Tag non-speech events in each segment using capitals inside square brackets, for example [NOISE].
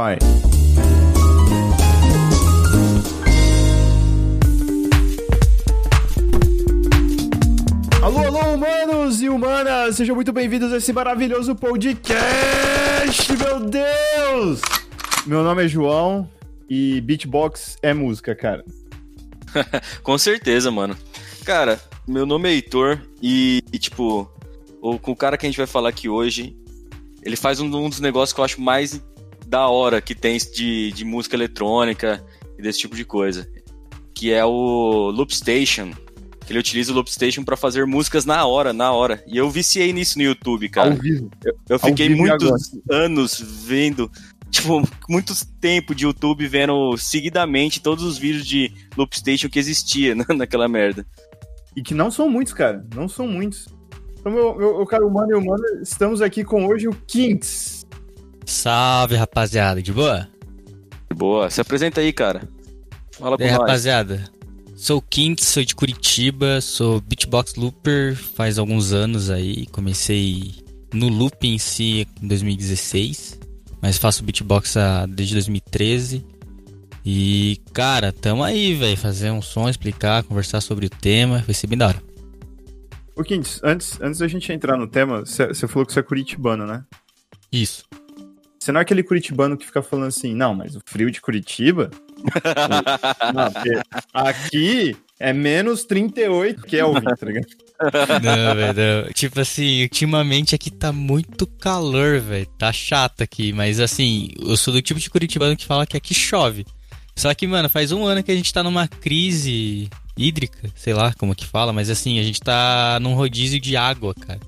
vai. Alô, alô, humanos e humanas! Sejam muito bem-vindos a esse maravilhoso podcast, meu Deus! Meu nome é João e beatbox é música, cara. [LAUGHS] Com certeza, mano. Cara, meu nome é Heitor e, e tipo, o, com o cara que a gente vai falar aqui hoje, ele faz um, um dos negócios que eu acho mais da hora que tem de, de música eletrônica e desse tipo de coisa. Que é o Loop Station. Ele utiliza o Loop Station pra fazer músicas na hora, na hora. E eu viciei nisso no YouTube, cara. Ao vivo. Eu, eu fiquei vivo muitos anos vendo, [LAUGHS] tipo, muito tempo de YouTube vendo seguidamente todos os vídeos de Loop Station que existia [LAUGHS] né, naquela merda. E que não são muitos, cara. Não são muitos. Então, meu, meu, meu caro humano e humana, estamos aqui com hoje o Kinks. Salve, rapaziada, de boa? Boa, se apresenta aí, cara. Fala E aí, com nós. rapaziada? Sou o Quint, sou de Curitiba, sou beatbox looper faz alguns anos aí. Comecei no loop em si em 2016, mas faço beatbox desde 2013. E, cara, tamo aí, velho, fazer um som, explicar, conversar sobre o tema, vai ser bem da hora. Ô, Kinks, antes, antes da gente entrar no tema, você falou que você é curitibano, né? Isso. Você não é aquele curitibano que fica falando assim, não, mas o frio de Curitiba? [LAUGHS] não, porque aqui é menos 38 Kelvin, tá ligado? Não, velho. Tipo assim, ultimamente aqui tá muito calor, velho. Tá chato aqui, mas assim, eu sou do tipo de curitibano que fala que aqui chove. Só que, mano, faz um ano que a gente tá numa crise hídrica, sei lá como que fala, mas assim, a gente tá num rodízio de água, cara.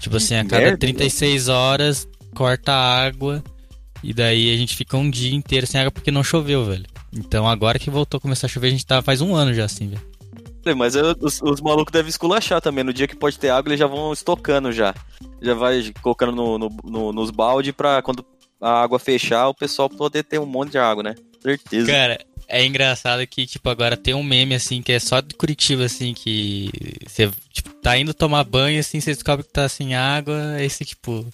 Tipo assim, a cada merda, 36 horas corta a água e daí a gente fica um dia inteiro sem água porque não choveu, velho. Então agora que voltou a começar a chover, a gente tá faz um ano já assim, velho. Mas eu- os, os malucos devem esculachar também. No dia que pode ter água, eles já vão estocando já. Já vai colocando no, no- no- nos balde pra quando a água fechar, o pessoal poder ter um monte de água, né? Certeza. Cara, é engraçado que, tipo, agora tem um meme, assim, que é só de Curitiba, assim, que você, tipo, tá indo tomar banho, assim, você descobre que tá sem água, aí você, tipo,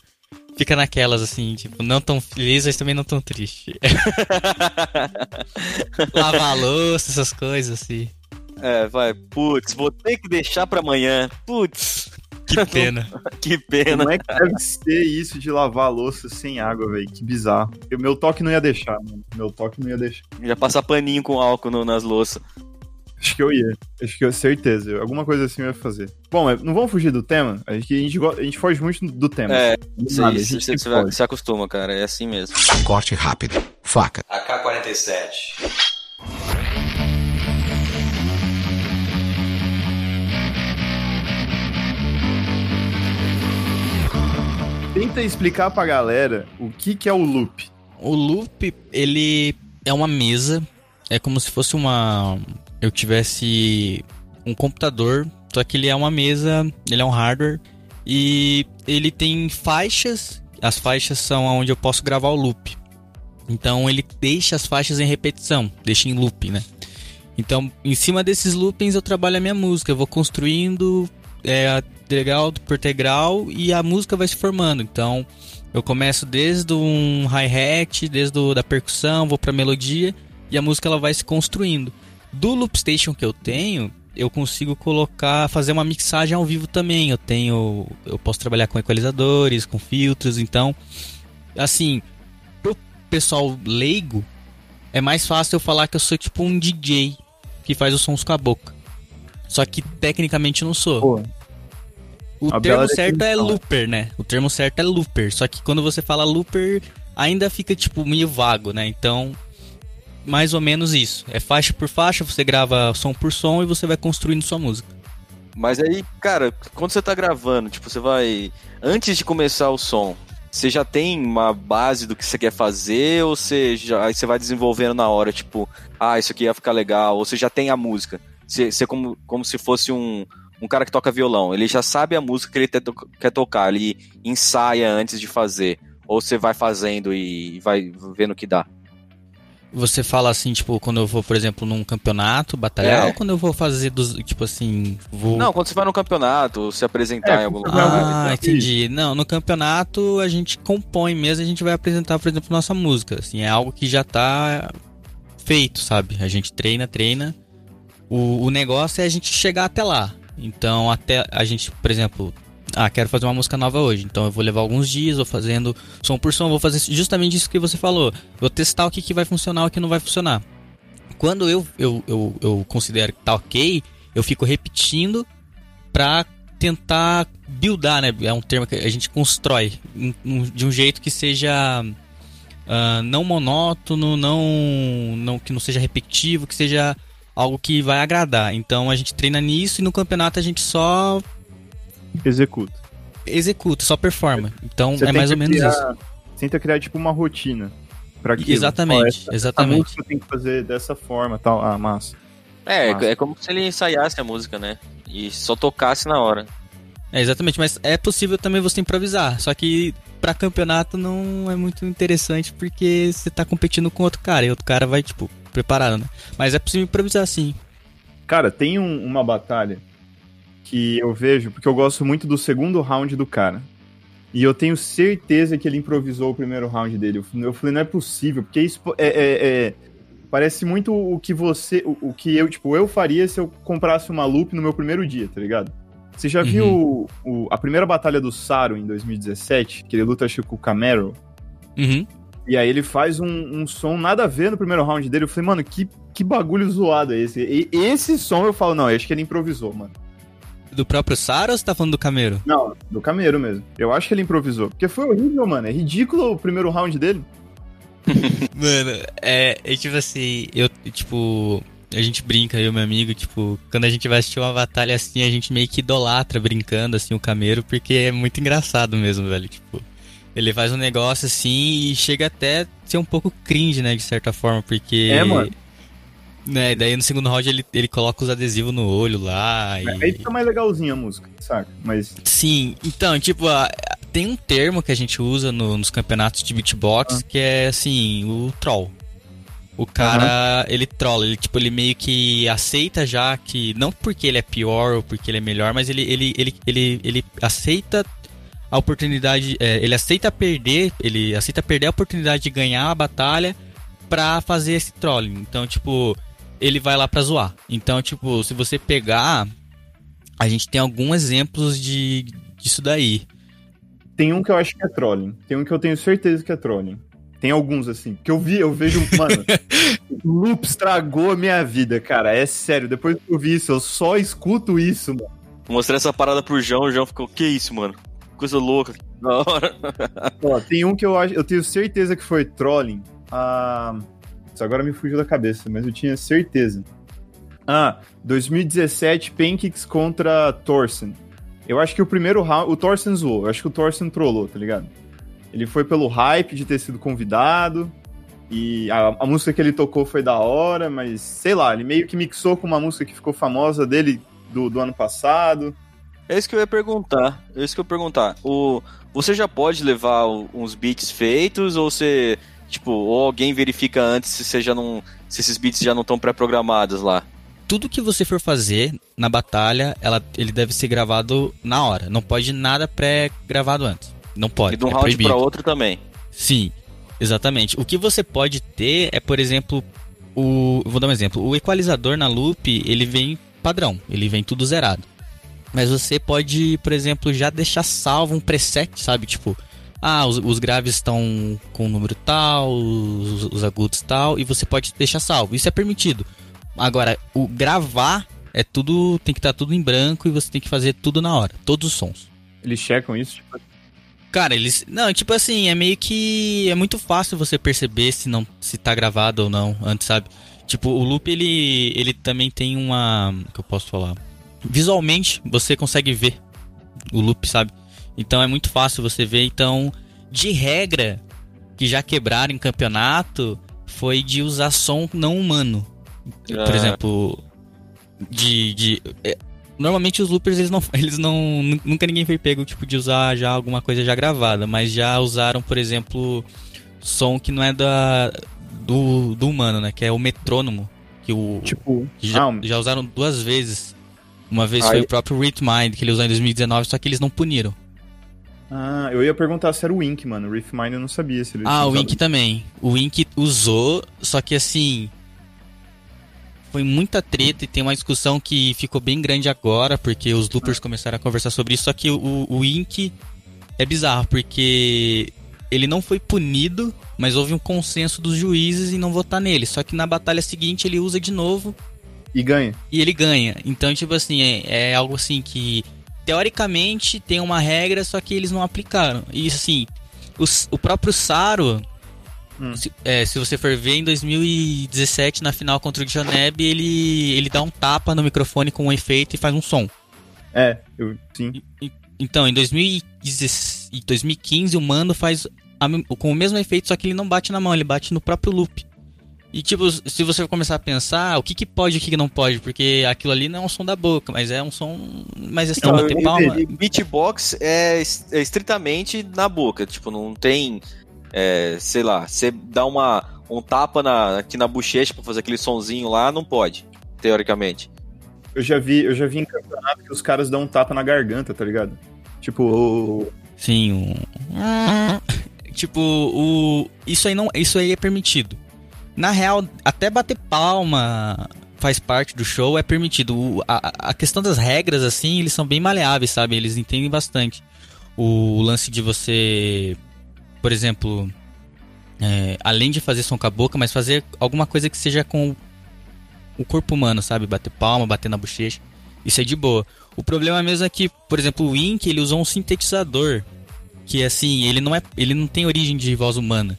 fica naquelas, assim, tipo, não tão feliz, mas também não tão triste. [LAUGHS] Lavar a louça, essas coisas, assim. É, vai. Putz, vou ter que deixar pra amanhã. Putz, Que [LAUGHS] pena. que pena. Como é que deve ser isso de lavar a louça sem água, velho? Que bizarro. O meu toque não ia deixar, mano. Meu toque não ia deixar. Já passar paninho com álcool no- nas louças. Acho que eu ia. Acho que eu certeza. Alguma coisa assim eu ia fazer. Bom, mas não vamos fugir do tema. A gente, a gente, a gente foge muito do tema. É, Isso aí, a gente você se acostuma, cara. É assim mesmo. Corte rápido. Faca. AK-47. Tenta explicar pra galera o que, que é o loop. O loop, ele é uma mesa, é como se fosse uma. Eu tivesse um computador, só que ele é uma mesa, ele é um hardware e ele tem faixas. As faixas são onde eu posso gravar o loop. Então ele deixa as faixas em repetição, deixa em loop, né? Então, em cima desses loopings eu trabalho a minha música, eu vou construindo é, degrau por degrau e a música vai se formando. Então, eu começo desde um hi-hat, desde o, da percussão, vou pra melodia e a música ela vai se construindo. Do loop station que eu tenho, eu consigo colocar, fazer uma mixagem ao vivo também. Eu tenho, eu posso trabalhar com equalizadores, com filtros, então assim, pro pessoal leigo é mais fácil eu falar que eu sou tipo um DJ que faz os sons com a boca. Só que tecnicamente eu não sou. Pô, O termo certo é looper, né? O termo certo é looper. Só que quando você fala looper, ainda fica, tipo, meio vago, né? Então, mais ou menos isso. É faixa por faixa, você grava som por som e você vai construindo sua música. Mas aí, cara, quando você tá gravando, tipo, você vai. Antes de começar o som, você já tem uma base do que você quer fazer, ou você já. Aí você vai desenvolvendo na hora, tipo, ah, isso aqui ia ficar legal, ou você já tem a música. Você, você como, como se fosse um, um cara que toca violão. Ele já sabe a música que ele quer tocar, ele ensaia antes de fazer. Ou você vai fazendo e vai vendo o que dá. Você fala assim, tipo, quando eu vou, por exemplo, num campeonato batalhar, É. ou quando eu vou fazer dos, tipo assim, vou... Não, quando você vai no campeonato, se apresentar É, em algum lugar. Ah, então. entendi. Não, no campeonato a gente compõe mesmo, a gente vai apresentar, por exemplo, nossa música. Assim, é algo que já tá feito, sabe? A gente treina, treina. O, o negócio é a gente chegar até lá. Então, até a gente, por exemplo, ah, quero fazer uma música nova hoje. Então eu vou levar alguns dias, vou fazendo som por som, vou fazer justamente isso que você falou. Vou testar o que, que vai funcionar o que não vai funcionar. Quando eu, eu, eu, eu considero que tá ok, eu fico repetindo pra tentar buildar, né? É um termo que a gente constrói de um jeito que seja ah, não monótono, não, não que não seja repetitivo, que seja algo que vai agradar. Então a gente treina nisso e no campeonato a gente só Executa. executa, só performa. Então Você é mais ou menos criar, isso. Tenta criar, tipo, uma rotina. Pra aquilo. Exatamente, essa- exatamente. A música tem que fazer dessa forma tal. Ah, massa. É, Massa. é como se ele ensaiasse a música, né? E só tocasse na hora. É, exatamente, mas é possível também você improvisar. Só que pra campeonato não é muito interessante porque você tá competindo com outro cara e outro cara vai, tipo, preparado, né? Mas é possível improvisar sim. Cara, tem um- uma batalha que eu vejo, porque eu gosto muito do segundo round do cara. E eu tenho certeza que ele improvisou o primeiro round dele. Eu- falei, não é possível, porque isso é, é- é- parece muito o que você. O, o que eu, tipo, eu faria se eu comprasse uma loop no meu primeiro dia, tá ligado? Você já viu o- o- a primeira batalha do Saro em 2017? Que ele luta, acho com o Camaro. Uhum. E aí ele faz um, um som nada a ver no primeiro round dele. Eu falei, mano, que, que bagulho zoado é esse? E esse som eu falo, não, eu acho que ele improvisou, mano. Do próprio Sara ou você tá falando do Camero? Não, do Camero mesmo. Eu acho que ele improvisou. Porque foi horrível, mano. É ridículo o primeiro round dele. [LAUGHS] Mano, é, é tipo assim, eu, tipo, a gente brinca, eu e meu amigo, tipo, quando a gente vai assistir uma batalha assim, a gente meio que idolatra brincando, assim, o Camero, porque é muito engraçado mesmo, velho, tipo, ele faz um negócio assim e chega até a ser um pouco cringe, né, de certa forma, porque... É, mano. Né, daí no segundo round ele, ele coloca os adesivos no olho lá e... Aí fica mais legalzinho a música, saca? Mas. Sim, então, tipo, a- tem um termo que a gente usa no- nos campeonatos de beatbox Ah. que é assim, o troll. O cara, ele trola, ele tipo, ele meio que aceita já que não porque ele é pior ou porque ele é melhor, mas ele ele ele ele, ele aceita a oportunidade, é, ele aceita perder, ele aceita perder a oportunidade de ganhar a batalha pra fazer esse trolling. Então, tipo, ele vai lá pra zoar. Então, tipo, se você pegar a gente tem alguns exemplos de disso daí. Tem um que eu acho que é trolling. Tem um que eu tenho certeza que é trolling. Tem alguns, assim. Que eu vi, eu vejo. Mano, [LAUGHS] Loop estragou a minha vida, cara. É sério. Depois que eu vi isso, eu só escuto isso, mano. Mostrei essa parada pro João, o João ficou, que isso, mano? Coisa louca, da hora. Ó, tem um que eu acho, eu tenho certeza que foi trolling. Ah, isso agora me fugiu da cabeça, mas eu tinha certeza. Ah, 2017 Pancakes contra Thorsten. Eu acho que o primeiro round, o Thorsten zoou, eu acho que o Thorsten trollou, tá ligado? Ele foi pelo hype de ter sido convidado e a, a música que ele tocou foi da hora, mas sei lá, ele meio que mixou com uma música que ficou famosa dele do, do ano passado. É isso que eu ia perguntar. É isso que eu ia perguntar. O, você já pode levar uns beats feitos ou você, tipo, ou alguém verifica antes se você já não, se esses beats já não estão pré-programados lá? Tudo que você for fazer na batalha, ela, ele deve ser gravado na hora. Não pode nada pré-gravado antes. Não pode. e de um é round pra outro também. Sim, exatamente. O que você pode ter é, por exemplo, o. Vou dar um exemplo. O equalizador na loop, ele vem padrão, ele vem tudo zerado. Mas você pode, por exemplo, já deixar salvo um preset, sabe? Tipo, ah, os, os graves estão com o número tal, os, os agudos tal, e você pode deixar salvo. Isso é permitido. Agora, o gravar é tudo. Tem que estar tudo em branco e você tem que fazer tudo na hora, todos os sons. Eles checam isso, tipo, Cara, eles. Não, tipo assim, é meio que. É muito fácil você perceber se não se tá gravado ou não antes, sabe? Tipo, o loop ele, ele também tem uma. O que eu posso falar? Visualmente você consegue ver o loop, sabe? Então é muito fácil você ver. Então, de regra, que já quebraram em campeonato foi de usar som não humano. Por Ah. exemplo, de. de é, normalmente os loopers eles não, [LAUGHS] eles não. nu- Nunca ninguém foi pego tipo de usar já alguma coisa já gravada, mas já usaram, por exemplo, som que não é da do, do humano, né? Que é o metrônomo. Que o. Tipo, que já, ah, já usaram duas vezes. Uma vez Ah, foi o próprio Rhythmind, que ele usou em 2019, só que eles não puniram. Ah, eu ia perguntar se era o Wink, mano. O Riff Mind eu não sabia se ele Ah, o. Wink também. O Wink usou, só que assim. Foi muita treta e tem uma discussão que ficou bem grande agora, porque os loopers começaram a conversar sobre isso. Só que o, o Wink é bizarro, porque ele não foi punido, mas houve um consenso dos juízes em não votar nele. Só que na batalha seguinte ele usa de novo E ganha. e ele ganha. Então, tipo assim, é, é algo assim que teoricamente tem uma regra, só que eles não aplicaram. E assim, os- o próprio Saro, Hum. se, é, se você for ver em 2017 na final contra o Dioneb, ele ele dá um tapa no microfone com um efeito e faz um som. É, eu, sim. E- Então, em 2016 e 2015 o Mando faz a com o mesmo efeito, só que ele não bate na mão, ele bate no próprio loop. E tipo, se você começar a pensar, o que que pode e o que que não pode, porque aquilo ali não é um som da boca, mas é um som mais assim, Não, bater palma. Beatbox é, é estritamente na boca, tipo, não tem, é, sei lá, você dá uma, um tapa na, aqui na bochecha pra fazer aquele sonzinho lá, não pode, teoricamente. Eu já vi, eu já vi em campeonato que os caras dão um tapa na garganta, tá ligado? Tipo, o. Sim, um... [LAUGHS] tipo, o isso aí não, isso aí é permitido. Na real, até bater palma faz parte do show, é permitido. O- a, a questão das regras assim, eles são bem maleáveis, sabe? Eles entendem bastante. O lance de você, por exemplo, é, além de fazer som com a boca, mas fazer alguma coisa que seja com o corpo humano, sabe? Bater palma, bater na bochecha. Isso é de boa. O problema mesmo é que, por exemplo, o Wink, ele usou um sintetizador que assim, ele não é, ele não tem origem de voz humana.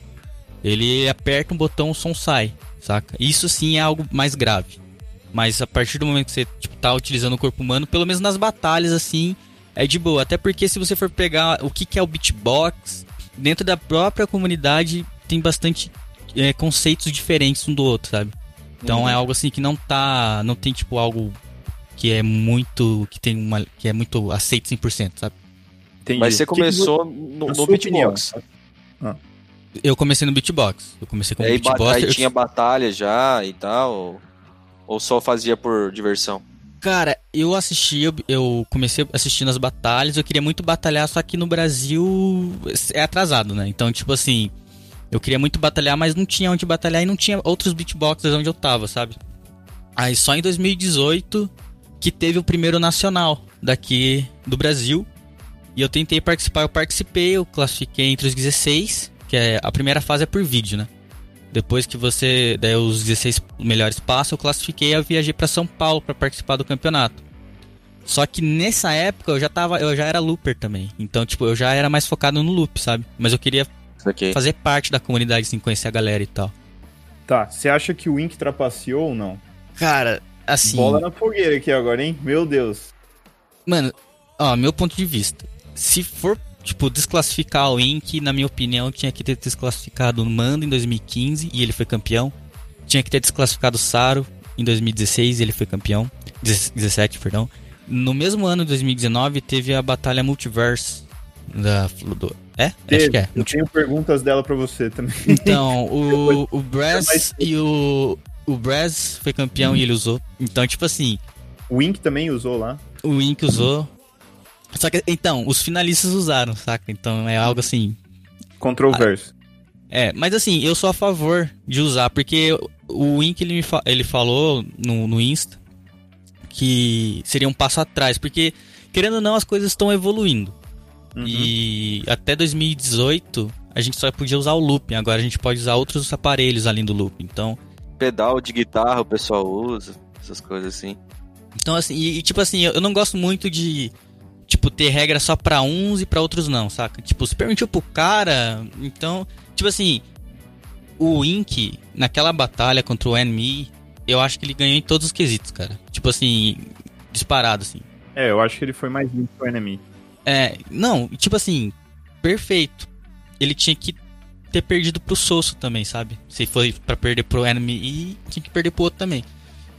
Ele aperta um botão, o som sai, saca? Isso sim é algo mais grave. Mas a partir do momento que você tipo, tá utilizando o corpo humano, pelo menos nas batalhas assim, é de boa. Até porque se você for pegar o que, que é o beatbox, dentro da própria comunidade tem bastante é, conceitos diferentes um do outro, sabe? Então Uhum. é algo assim que não tá, não tem tipo algo que é muito que tem uma que é muito aceito 100%, sabe? Entendi. Mas você Que que começou vo- no, no beatbox. opinião, Eu comecei no beatbox. Eu comecei com Aí, beatbox. aí eu- tinha batalha já e tal, ou, ou só fazia por diversão? Cara, eu assisti, eu, eu comecei assistindo as batalhas, eu queria muito batalhar, só que no Brasil é atrasado, né? Então, tipo assim, eu queria muito batalhar, mas não tinha onde batalhar e não tinha outros beatboxers onde eu tava, sabe? Aí só em 2018 que teve o primeiro nacional daqui do Brasil. E eu tentei participar, eu participei, eu classifiquei entre os 16, que é a primeira fase é por vídeo, né? Depois que você der os 16 melhores passos, eu classifiquei e viajei pra São Paulo pra participar do campeonato. Só que nessa época eu já tava, eu já era looper também. Então, tipo, eu já era mais focado no loop, sabe? Mas eu queria aqui. fazer parte da comunidade, assim, conhecer a galera e tal. Tá, você acha que o Wink trapaceou ou não? Cara, assim, Bola na fogueira aqui agora, hein? Meu Deus. mano, ó, meu ponto de vista. Se for, tipo, desclassificar o Ink, na minha opinião, tinha que ter desclassificado o Mando em 2015 e ele foi campeão. Tinha que ter desclassificado o Saro em 2016 e ele foi campeão. 17, perdão. No mesmo ano de 2019 teve a batalha Multiverse da do, É? Acho Teve. que é. Eu tenho perguntas dela pra você também. Então, [LAUGHS] o, o Brass e o. O Brass foi campeão e ele usou. Então, tipo assim, O Wink também usou lá. o Wink usou. Só que, então, os finalistas usaram, saca? Então é algo assim. Controverso. É, mas assim, eu sou a favor de usar, porque o Wink ele, fa- ele falou no, no Insta que seria um passo atrás, porque querendo ou não, as coisas estão evoluindo. Uhum. E até 2018 a gente só podia usar o looping, agora a gente pode usar outros aparelhos além do looping. Então, Pedal de guitarra o pessoal usa, essas coisas assim. Então, assim, e, e, tipo assim, eu, eu não gosto muito de, tipo, ter regra só pra uns e pra outros não, saca? Tipo, se permitiu pro cara, então, tipo assim, o Ink, naquela batalha contra o Enemy, eu acho que ele ganhou em todos os quesitos, cara. Tipo assim, disparado, assim. É, eu acho que ele foi mais limpo que o enemy. É, não, tipo assim, perfeito. Ele tinha que ter perdido pro Sosso também, sabe? Se foi pra perder pro Enemy e tinha que perder pro outro também.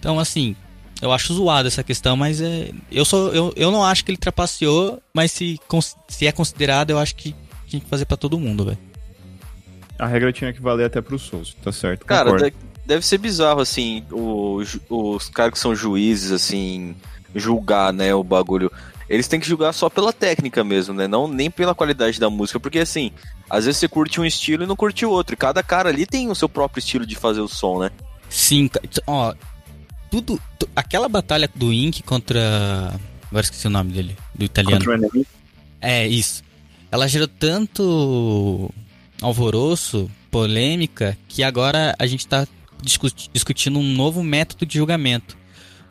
Então, assim, eu acho zoado essa questão, mas é, eu, sou, eu, eu não acho que ele trapaceou, mas se, se é considerado, eu acho que tinha que fazer pra todo mundo, velho. a regra tinha que valer até pro Souls, tá certo. Cara, concordo. de- deve ser bizarro, assim, o ju- os caras que são juízes, assim, julgar, né, o bagulho. Eles têm que julgar só pela técnica mesmo, né? Não nem pela qualidade da música, porque assim, às vezes você curte um estilo e não curte o outro. E cada cara ali tem o seu próprio estilo de fazer o som, né? Sim, ó. Tudo. tu- aquela batalha do Ink contra. Agora esqueci o nome dele, do italiano. Contra o enemy. É, isso. Ela gerou tanto alvoroço, polêmica, que agora a gente tá discu- discutindo um novo método de julgamento.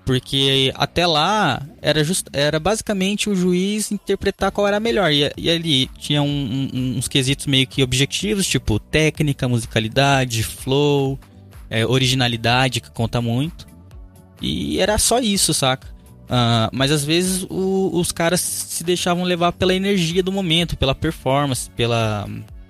Porque até lá era, just, era basicamente o juiz interpretar qual era a melhor. E, e ali tinha um- um- uns quesitos meio que objetivos, tipo técnica, musicalidade, flow, é, originalidade, que conta muito. E era só isso, saca? Ah, mas às vezes o- os caras se deixavam levar pela energia do momento, pela performance, pela,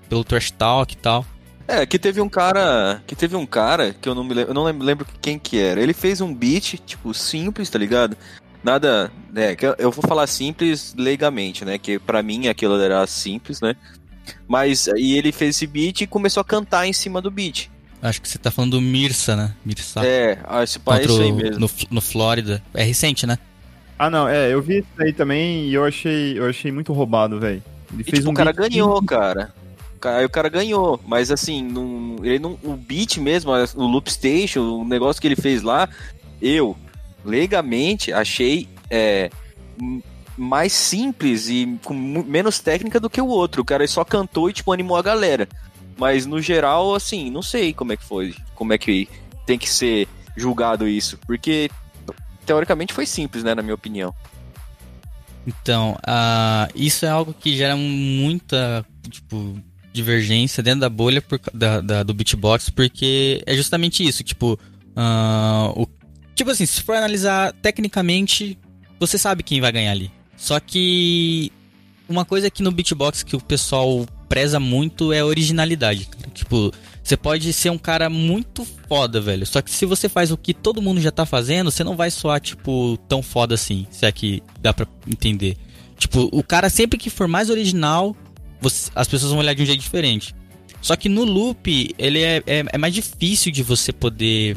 pelo trash talk e tal. É, que teve um cara. Que teve um cara que eu não me lembro. Eu não lem- lembro quem que era. Ele fez um beat, tipo, simples, tá ligado? Nada. né eu- vou falar simples leigamente, né? Que pra mim aquilo era simples, né? Mas aí ele fez esse beat e começou a cantar em cima do beat. Acho que você tá falando do Mirsa, né? Mirsa. É, esse pai é aí o- mesmo. no, no Flórida. É recente, né? Ah, não, é, eu vi isso aí também e eu achei, eu achei muito roubado, velho. Ele E, fez tipo, um o cara beat- ganhou, cara. Ca- Aí o cara ganhou, mas assim, não, ele não, o beat mesmo, o Loop Station, o negócio que ele fez lá, eu, legalmente, achei é, mais simples e com menos técnica do que o outro. O cara só cantou e, tipo, animou a galera. Mas no geral, assim, não sei como é que foi, como é que tem que ser julgado isso, porque teoricamente foi simples, né, na minha opinião. Então, ah, isso é algo que gera muita, tipo, divergência dentro da bolha por da, da- do beatbox, porque é justamente isso, tipo, ah, o, tipo assim, se for analisar tecnicamente, você sabe quem vai ganhar ali. Só que uma coisa que no beatbox que o pessoal preza muito é a originalidade, cara. Tipo, você pode ser um cara muito foda, velho. Só que se você faz o que todo mundo já tá fazendo, você não vai soar, tipo, tão foda assim. Se é que dá pra entender. Tipo, o cara sempre que for mais original, você- as pessoas vão olhar de um jeito diferente. Só que no loop, ele é, é, é mais difícil de você poder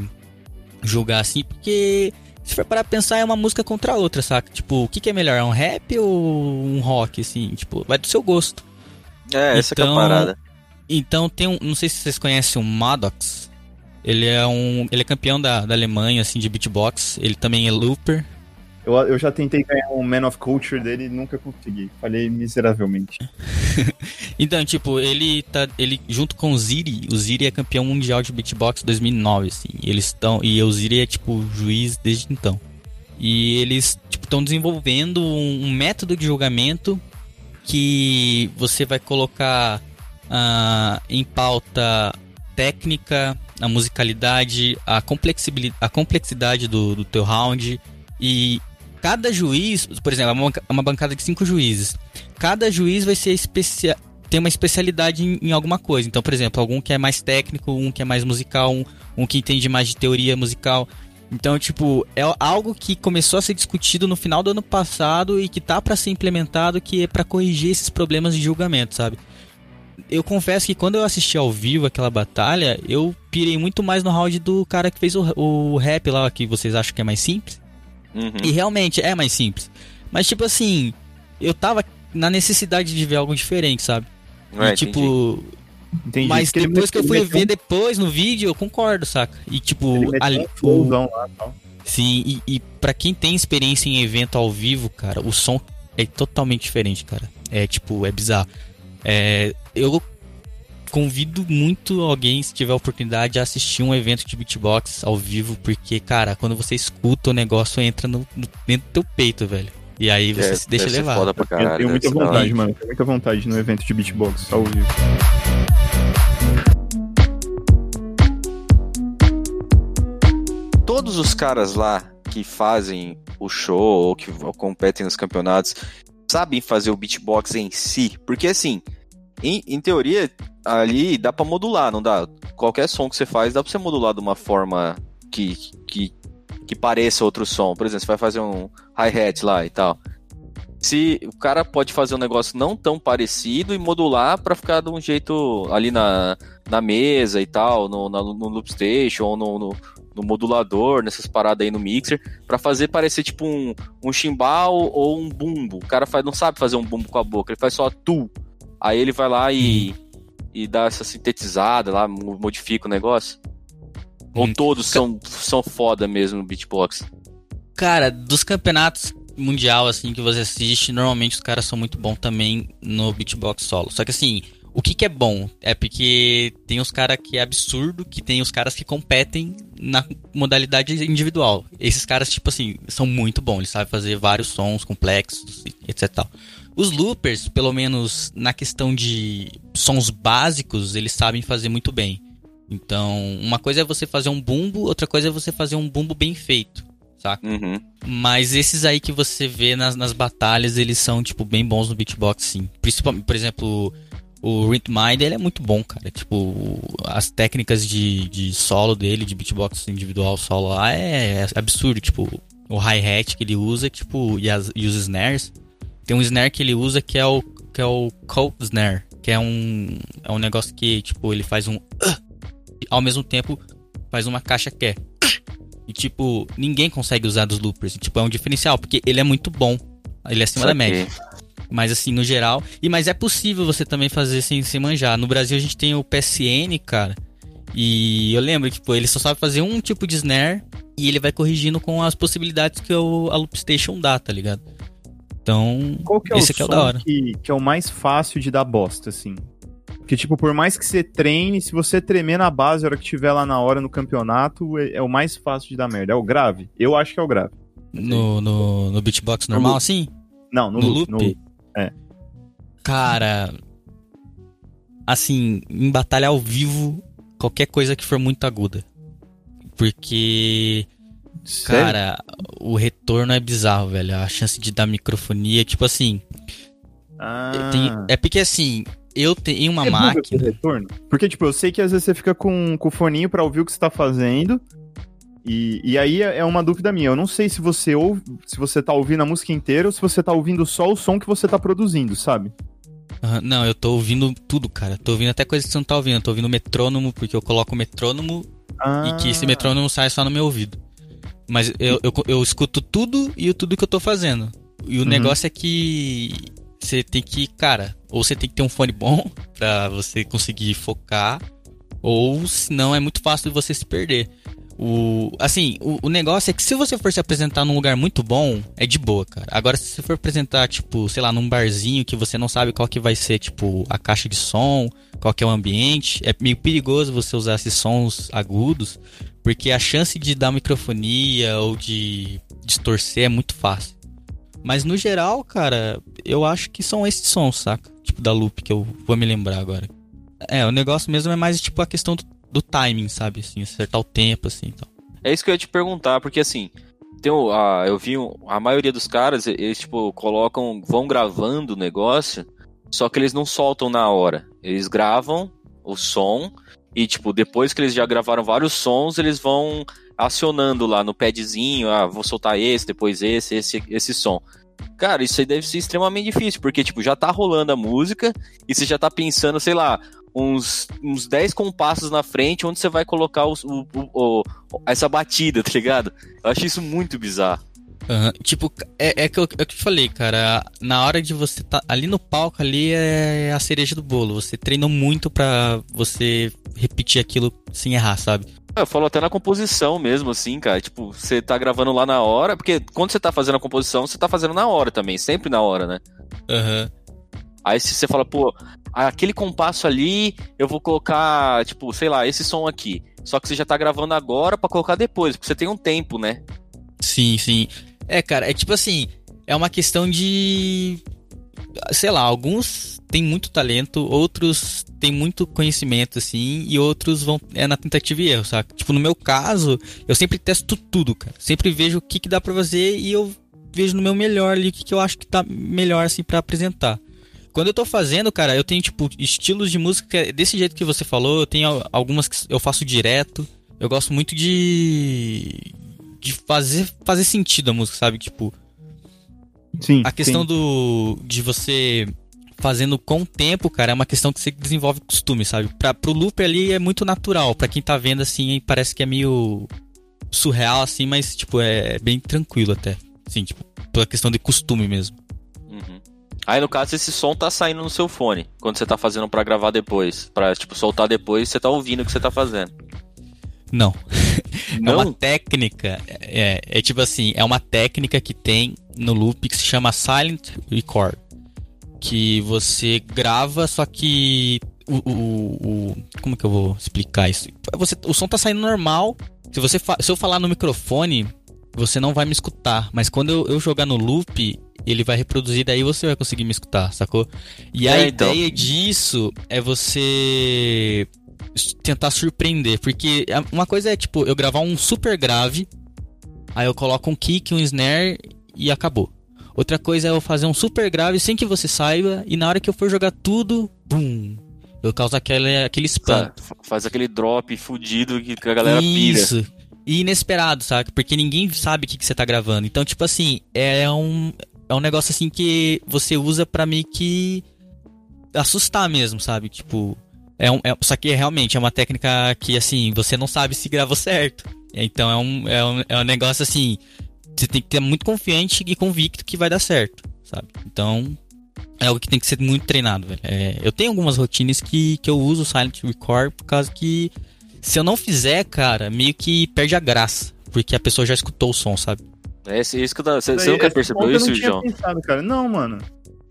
julgar assim, porque se for para pensar, é uma música contra a outra, saca? Tipo, o que, que é melhor? É um rap ou um rock, assim? Tipo, vai do seu gosto. É, essa que é a Então, parada. Então tem um. Não sei se vocês conhecem o Maddox. Ele é um. Ele é campeão da, da Alemanha, assim, de beatbox. Ele também é looper. Eu, eu já tentei ganhar um Man of Culture dele e nunca consegui. Falhei miseravelmente. [LAUGHS] Então, tipo, ele tá. Ele, junto com o Ziri, o Ziri é campeão mundial de beatbox 2009, assim. E eles estão. E o Ziri é, tipo, juiz desde então. E eles, tipo, estão desenvolvendo um, um método de julgamento que você vai colocar ah, em pauta técnica, a musicalidade, a complexibili- a complexidade do, do teu round. E cada juiz, por exemplo, é uma banca- uma bancada de cinco juízes. Cada juiz vai ser tem uma especialidade em, em alguma coisa. Então, por exemplo, algum que é mais técnico, um que é mais musical, um, um que entende mais de teoria musical. Então, tipo, é algo que começou a ser discutido no final do ano passado e que tá pra ser implementado, que é pra corrigir esses problemas de julgamento, sabe? Eu confesso que quando eu assisti ao vivo aquela batalha, eu pirei muito mais no round do cara que fez o, o rap lá, que vocês acham que é mais simples. Uhum. E realmente é mais simples. Mas, tipo assim, eu tava na necessidade de ver algo diferente, sabe? É, e, tipo, Entendi. Mas Porque depois que eu fui ver depois no vídeo, eu concordo, saca? E, tipo, ali. um flowzão lá. Sim, e, e pra quem tem experiência em evento ao vivo, cara, o som é totalmente diferente, cara. É tipo, é bizarro. É, eu convido muito alguém, se tiver oportunidade, a assistir um evento de beatbox ao vivo, porque, cara, quando você escuta o negócio entra no, no- dentro do teu peito, velho. E aí você É, se deixa levar. Foda pra caralho, eu tenho muita vontade, mano. Eu tenho muita vontade no evento de beatbox ao vivo. Todos os caras lá que fazem o show ou que competem nos campeonatos sabem fazer o beatbox em si. Porque assim, em, em teoria, ali dá pra modular, não dá? Qualquer som que você faz dá pra você modular de uma forma que, que, que pareça outro som. Por exemplo, você vai fazer um hi-hat lá e tal. se o cara pode fazer um negócio não tão parecido e modular para ficar de um jeito ali na, na mesa e tal, no, na, no loop station ou no, no, no, modulador, nessas paradas aí no mixer, para fazer parecer tipo um, um chimbal ou um bumbo. O cara faz, não sabe fazer um bumbo com a boca, ele faz só tu. Aí ele vai lá e, e dá essa sintetizada lá, modifica o negócio. Ou todos são, são foda mesmo no beatbox? Cara, dos campeonatos mundial, assim, que você assiste, normalmente os caras são muito bons também no beatbox solo. Só que assim, o que, que é bom? É porque tem os caras que é absurdo, que tem os caras que competem na modalidade individual. Esses caras, tipo assim, são muito bons, eles sabem fazer vários sons complexos, etc. Os loopers, pelo menos na questão de sons básicos, eles sabem fazer muito bem. Então, uma coisa é você fazer um bumbo, outra coisa é você fazer um bumbo bem feito saca? Uhum. Mas esses aí que você vê nas, nas batalhas, eles são, tipo, bem bons no beatbox, sim. Principalmente, por exemplo, o Rhythm Mind, ele é muito bom, cara. Tipo, as técnicas de, de solo dele, de beatbox individual solo lá, é, é absurdo. Tipo, o hi-hat que ele usa, tipo, e, as, e os snares. Tem um snare que ele usa que é o, que é o cold snare, que é um, é um negócio que, tipo, ele faz um... Uh, ao mesmo tempo faz uma caixa que é... E, tipo, ninguém consegue usar dos loopers. E, tipo, é um diferencial, porque ele é muito bom. Ele é acima da média. Mas, assim, no geral. E, mas é possível você também fazer sem, sem manjar. No Brasil, a gente tem o PSN, cara. E eu lembro que, tipo, ele só sabe fazer um tipo de snare. E ele vai corrigindo com as possibilidades que o, a Loopstation dá, tá ligado? Então, Qual que é esse o aqui é o da hora. Que, que é o mais fácil de dar bosta, assim? Porque, tipo, por mais que você treine, se você tremer na base, a hora que tiver lá na hora no campeonato, é, é o mais fácil de dar merda. É o grave. Eu acho que é o grave. No, no, no beatbox normal, no assim? Não, no, no loop. No loop. É. Cara. Assim, em batalha ao vivo, qualquer coisa que for muito aguda. Porque. Sério? Cara, o retorno é bizarro, velho. A chance de dar microfonia, tipo assim. Ah. É porque assim, eu tenho uma é máquina. Retorno? Porque, tipo, eu sei que às vezes você fica com, com o foninho pra ouvir o que você tá fazendo. E, e aí é, é uma dúvida minha. Eu não sei se você ouve, se você tá ouvindo a música inteira ou se você tá ouvindo só o som que você tá produzindo, sabe? Uhum, não, eu tô ouvindo tudo, cara. Tô ouvindo até coisa que você não tá ouvindo. Eu tô ouvindo metrônomo, porque eu coloco o metrônomo ah. e que esse metrônomo sai só no meu ouvido. Mas eu, eu, eu escuto tudo e tudo que eu tô fazendo. E o uhum. negócio é que você tem que, cara, ou você tem que ter um fone bom [LAUGHS] para você conseguir focar, ou senão é muito fácil de você se perder. O, assim, o, o, negócio é que se você for se apresentar num lugar muito bom, é de boa, cara. Agora, se você for apresentar, tipo, sei lá, num barzinho que você não sabe qual que vai ser, tipo, a caixa de som, qual que é o ambiente, é meio perigoso você usar esses sons agudos, porque a chance de dar microfonia ou de distorcer é muito fácil. Mas no geral, cara, eu acho que são esses sons, saca? Tipo da loop que eu vou me lembrar agora. É, o negócio mesmo é mais tipo a questão do, do timing, sabe? Assim, acertar o tempo, assim então. É isso que eu ia te perguntar, porque assim, tem o, a, eu vi a maioria dos caras, eles tipo, colocam, vão gravando o negócio, só que eles não soltam na hora. Eles gravam o som e, tipo, depois que eles já gravaram vários sons, eles vão acionando lá no padzinho, ah, vou soltar esse, depois esse, esse, esse som. Cara, isso aí deve ser extremamente difícil, porque, tipo, já tá rolando a música e você já tá pensando, sei lá, uns, uns 10 compassos na frente onde você vai colocar os, o, o, o, essa batida, tá ligado? Eu acho isso muito bizarro. Uhum. Tipo, é, é, que eu, é que eu falei, cara. Na hora de você tá ali no palco, ali é a cereja do bolo. Você treinou muito pra você repetir aquilo sem errar, sabe? Eu falo até na composição mesmo, assim, cara. Tipo, você tá gravando lá na hora, porque quando você tá fazendo a composição, você tá fazendo na hora também, sempre na hora, né? Aham. Uhum. Aí se você fala, pô, aquele compasso ali, eu vou colocar, tipo, sei lá, esse som aqui. Só que você já tá gravando agora para colocar depois, porque você tem um tempo, né? Sim, sim. É, cara, é tipo assim, é uma questão de. Sei lá, alguns têm muito talento, outros têm muito conhecimento, assim, e outros vão. É na tentativa e erro, sabe? Tipo, no meu caso, eu sempre testo tudo, cara. Sempre vejo o que, que dá pra fazer e eu vejo no meu melhor ali o que, que eu acho que tá melhor, assim, para apresentar. Quando eu tô fazendo, cara, eu tenho, tipo, estilos de música desse jeito que você falou, eu tenho algumas que eu faço direto. Eu gosto muito de de fazer, fazer sentido a música, sabe? Tipo. Sim. A questão sim. do de você fazendo com o tempo, cara, é uma questão que você desenvolve costume, sabe? Pra, pro loop ali é muito natural. Pra quem tá vendo, assim, parece que é meio surreal, assim, mas, tipo, é bem tranquilo até. Assim, tipo, pela questão de costume mesmo. Uhum. Aí, no caso, esse som tá saindo no seu fone, quando você tá fazendo pra gravar depois. Pra, tipo, soltar depois, você tá ouvindo o que você tá fazendo. Não. [LAUGHS] É Não? uma técnica, é, é tipo assim, é uma técnica que tem no loop que se chama Silent Record. Que você grava, só que o, o- o- como que eu vou explicar isso? Você, o som tá saindo normal. Se você se eu falar no microfone, você não vai me escutar. Mas quando eu, eu jogar no loop, ele vai reproduzir, daí você vai conseguir me escutar, sacou? E a É, então. ideia disso é você tentar surpreender, porque a- uma coisa é tipo eu gravar um super grave, aí eu coloco um kick, um snare e acabou. Outra coisa é eu fazer um super grave sem que você saiba e na hora que eu for jogar tudo, bum, eu causo aquele aquele? Fa- Faz aquele drop fudido que a galera pira. Isso. E inesperado, sabe? Porque ninguém sabe o que, que você tá gravando. Então, tipo assim, é um, é um negócio assim que você usa pra meio que assustar mesmo, sabe? Tipo, é um, é, só que realmente é uma técnica que, assim, você não sabe se gravou certo. Então é um, é um, é um negócio assim, você tem que ter muito confiante e convicto que vai dar certo, sabe? Então, é algo que tem que ser muito treinado, velho. É, eu tenho algumas rotinas que, que eu uso o Silent Record por causa que se eu não fizer, cara, meio que perde a graça. Porque a pessoa já escutou o som, sabe? É esse- isso que eu tava- Você você nunca percebeu eu isso, não João? pensado, cara. Não, mano.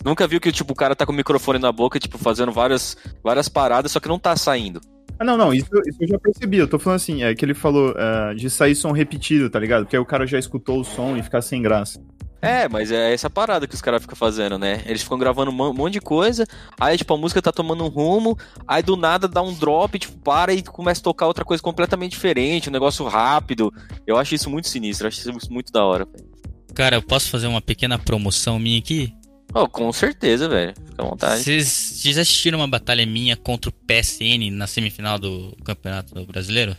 Nunca viu que tipo, o cara tá com o microfone na boca, tipo, fazendo várias, várias paradas, só que não tá saindo. Ah, não, não, isso, isso eu já percebi. Eu tô falando assim, é que ele falou ah, de sair som repetido, tá ligado? Porque aí o cara já escutou o som e ficar sem graça. É, mas é essa parada que os caras ficam fazendo, né? Eles ficam gravando um mon- monte de coisa, aí, tipo, a música tá tomando um rumo, aí do nada dá um drop, tipo, para e começa a tocar outra coisa completamente diferente, um negócio rápido. Eu acho isso muito sinistro, eu acho isso muito da hora. velho. Cara, eu posso fazer uma pequena promoção minha aqui? Oh, com certeza, velho. Fica à vontade. Vocês vocês assistiram uma batalha minha contra o PSN na semifinal do Campeonato Brasileiro?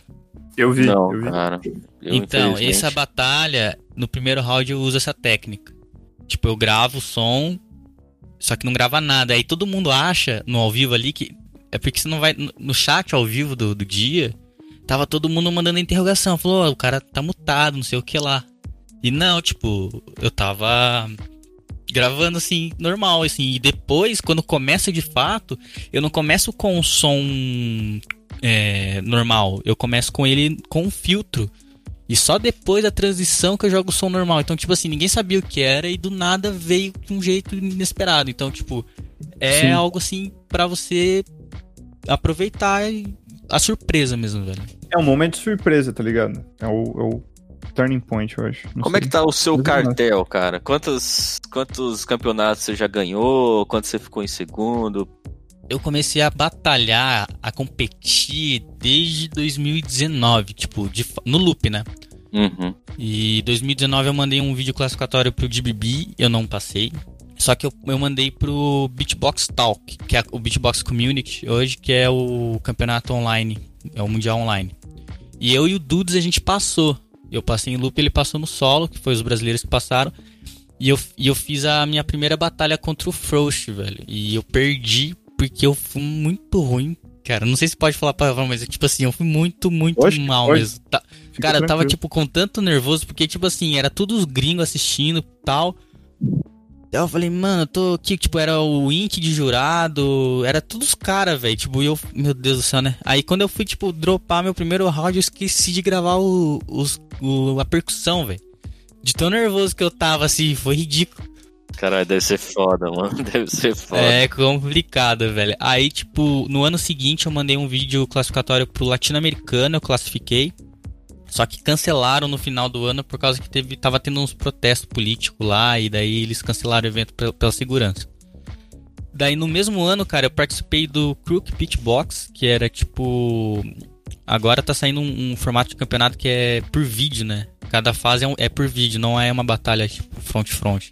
Eu vi, não, eu vi. cara. Eu, então, essa batalha, no primeiro round eu uso essa técnica. Tipo, eu gravo o som, só que não grava nada. Aí todo mundo acha no ao vivo ali que. É porque você não vai. no- chat ao vivo do, do dia, tava todo mundo mandando interrogação. Falou, "Ó, o cara tá mutado, não sei o que lá. E não, tipo, eu tava gravando assim, normal, assim. E depois, quando começa de fato, eu não começo com o som é, normal. Eu começo com ele com um filtro. E só depois da transição que eu jogo o som normal. Então, tipo assim, ninguém sabia o que era e do nada veio de um jeito inesperado. Então, tipo, é Sim. algo assim pra você aproveitar a surpresa mesmo, velho. É um momento de surpresa, tá ligado? É o, é o turning point, eu acho. Não Como é sei. que tá o seu cartel, cara? Quantos, quantos campeonatos você já ganhou? Quanto você ficou em segundo? Eu comecei a batalhar, a competir desde 2019, tipo, de no loop, né? Uhum. E 2019 eu mandei um vídeo classificatório pro DBB, eu não passei. Só que eu, eu mandei pro Beatbox Talk, que é o Beatbox Community hoje, que é o campeonato online, é o mundial online. E eu e o Dudes a gente passou. Eu passei em loop, ele passou no solo, que foi os brasileiros que passaram. E eu, e eu fiz a minha primeira batalha contra o Frost, velho. E eu perdi porque eu fui muito ruim. Cara, não sei se pode falar palavrão, mas é tipo assim, eu fui muito, muito Pode, mal pode. mesmo. Tá- Cara, eu tava, tipo, com tanto nervoso, porque, tipo assim, era todos os gringos assistindo e tal. Daí eu falei, mano, eu tô aqui, tipo, era o Int de jurado, era todos os caras, velho. Tipo, eu, meu Deus do céu, né? Aí quando eu fui, tipo, dropar meu primeiro round, eu esqueci de gravar o, os, o- a percussão, velho. De tão nervoso que eu tava, assim, foi ridículo. Caralho, deve ser foda, mano. [LAUGHS] Deve ser foda. É complicado, velho. Aí, tipo, no ano seguinte eu mandei um vídeo classificatório pro latino-americano, eu classifiquei. Só que cancelaram no final do ano por causa que teve, tava tendo uns protestos políticos lá e daí eles cancelaram o evento pe- pela segurança. Daí no mesmo ano, cara, eu participei do Crook Pitchbox, que era tipo. Agora tá saindo um, um formato de campeonato que é por vídeo, né? Cada fase é, um- é por vídeo, não é uma batalha tipo front-front.